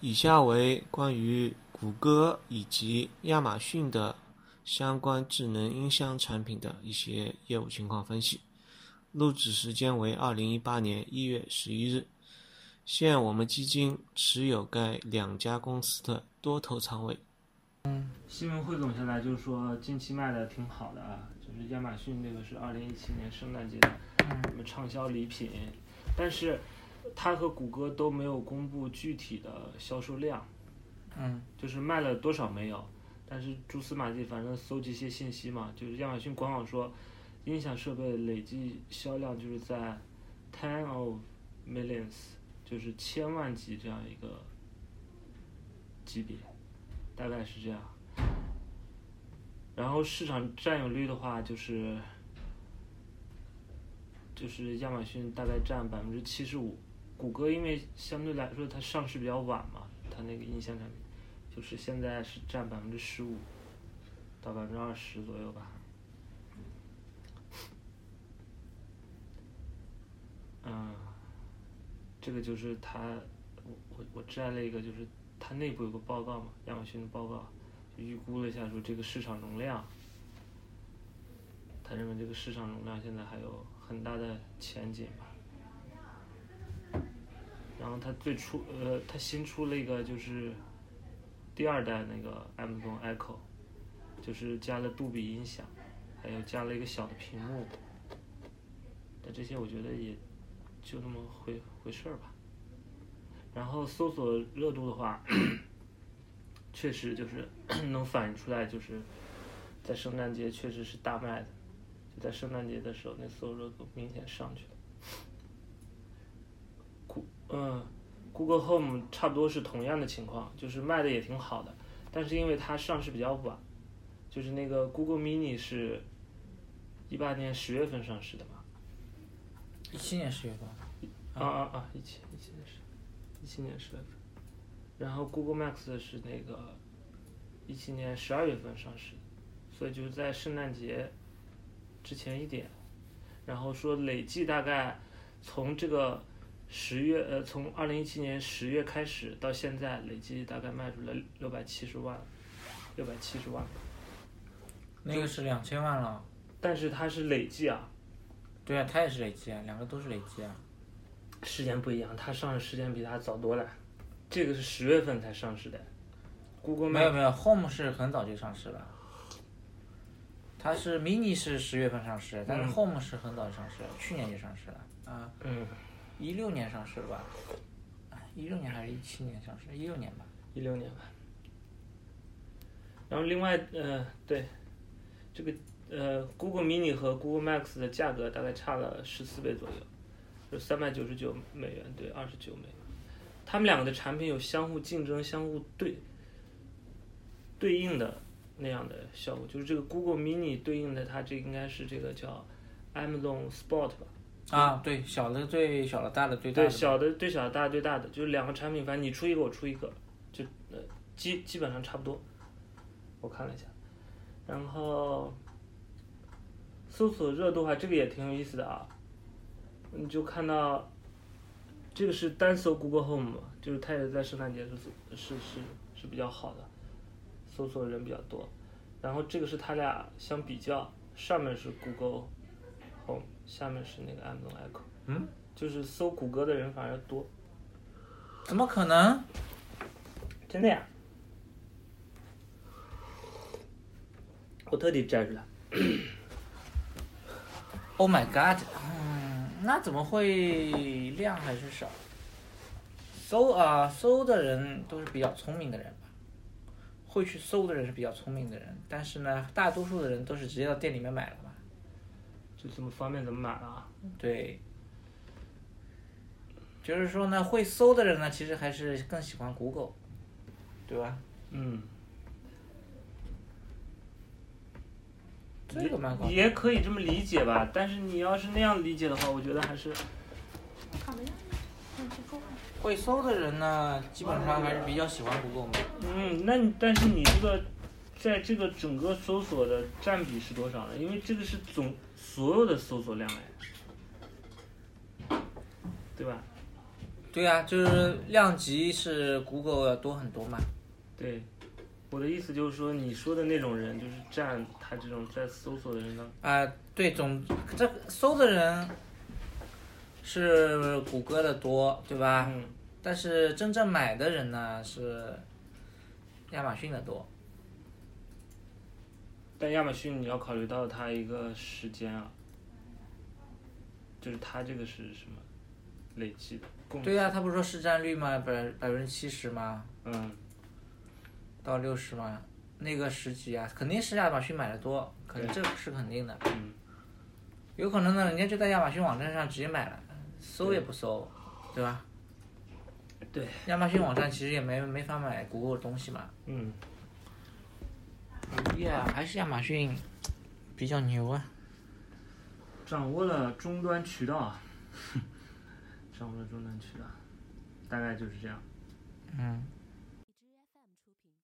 以下为关于谷歌以及亚马逊的相关智能音箱产品的一些业务情况分析。录制时间为二零一八年一月十一日。现我们基金持有该两家公司的多头仓位。嗯新闻汇总下来就是说，近期卖的挺好的啊，就是亚马逊这个是二零一七年圣诞节的什么畅销礼品，但是它和谷歌都没有公布具体的销售量，嗯就是卖了多少没有，但是蛛丝马迹，反正搜集一些信息嘛，就是亚马逊官网说，音响设备累计销量就是在 ten of millions，就是千万级这样一个级别，大概是这样。然后市场占有率的话，就是就是亚马逊大概占百分之七十五，谷歌因为相对来说它上市比较晚嘛，它那个音箱产品，就是现在是占百分之十五到百分之二十左右吧。嗯，这个就是它，我我我摘了一个，就是它内部有个报告嘛，亚马逊的报告，预估了一下说这个市场容量，他认为这个市场容量现在还有很大的前景吧。然后他最初呃，他新出了一个就是第二代那个 Amazon Echo，就是加了杜比音响，还有加了一个小的屏幕。但这些我觉得也就那么回回事儿吧。然后搜索热度的话，确实就是 能反映出来，就是在圣诞节确实是大卖的，就在圣诞节的时候，那搜热度明显上去了。谷嗯，Google Home 差不多是同样的情况，就是卖的也挺好的，但是因为它上市比较晚，就是那个 Google Mini 是一八年十月份上市的嘛，一七年十月份，啊啊啊！一七一七年十，一七年十月份，然后 Google Max 是那个一七年十二月份上市，所以就是在圣诞节之前一点，然后说累计大概从这个十月呃从二零一七年十月开始到现在，累计大概卖出了六百七十万，六百七十万，那个是两千万了。但是它是累计啊，对啊，它也是累计啊，两个都是累计啊。时间不一样，它上市时间比它早多了，这个是十月份才上市的，Google 没有没有，Home 是很早就上市了。它是 Mini 是十月份上市，但是嗯 Home 是很早就上市了，去年就上市了啊，嗯。一六年上市了吧？一六年还是一七年上市？一六年吧。一六年吧。然后另外呃对，这个呃 Google Mini 和 Google Max 的价格大概差了十四倍左右，就三百九十九美元对二十九美元。他们两个的产品有相互竞争、相互对对应的那样的效果，就是这个 Google Mini 对应的它这应该是这个叫 Amazon Spot 吧，啊，对，小的最小的，大的最大的。对小的最小的，大的对大的，就是两个产品，反正你出一个我出一个，就呃基基本上差不多。我看了一下，然后搜索热度的话，这个也挺有意思的啊。你就看到这个是单搜 Google Home 嘛，就是它也在圣诞节是是是是比较好的，搜索人比较多。然后这个是它俩相比较，上面是 Google Home，下面是那个 Amazon Echo。嗯，就是搜谷歌的人反而多，怎么可能？真的呀！我特地摘出来，Oh my god！嗯，那怎么会量还是少？搜啊，搜的人都是比较聪明的人吧？会去搜的人是比较聪明的人，但是呢，大多数的人都是直接到店里面买了嘛。就这么方便怎么买了啊？对，就是说呢，会搜的人呢，其实还是更喜欢 Google，对吧？嗯，这个蛮搞笑。也可以这么理解吧。但是你要是那样理解的话，我觉得还是会搜的人呢，基本上还是比较喜欢 Google 嘛。嗯，那你但是你这个在这个整个搜索的占比是多少呢？因为这个是总所有的搜索量哎，对吧？对啊，就是量级是 Google 要多很多嘛。对，我的意思就是说，你说的那种人，就是占他这种在搜索的人当啊、对，总这搜的人是谷歌的多，对吧？嗯，但是真正买的人呢是亚马逊的多。但亚马逊你要考虑到它一个时间啊，就是它这个是什么累计的共对呀、它不是说市占率吗？百百分之七十吗？嗯到六十吗？那个十几啊，肯定是亚马逊买的多，可能这个是肯定的。嗯有可能呢，人家就在亚马逊网站上直接买了，搜也不搜，对吧？对，亚马逊网站其实也没没法买谷歌的东西嘛。嗯，呀、还是亚马逊比较牛啊。掌握了终端渠道啊，掌握了终端渠道，大概就是这样。嗯。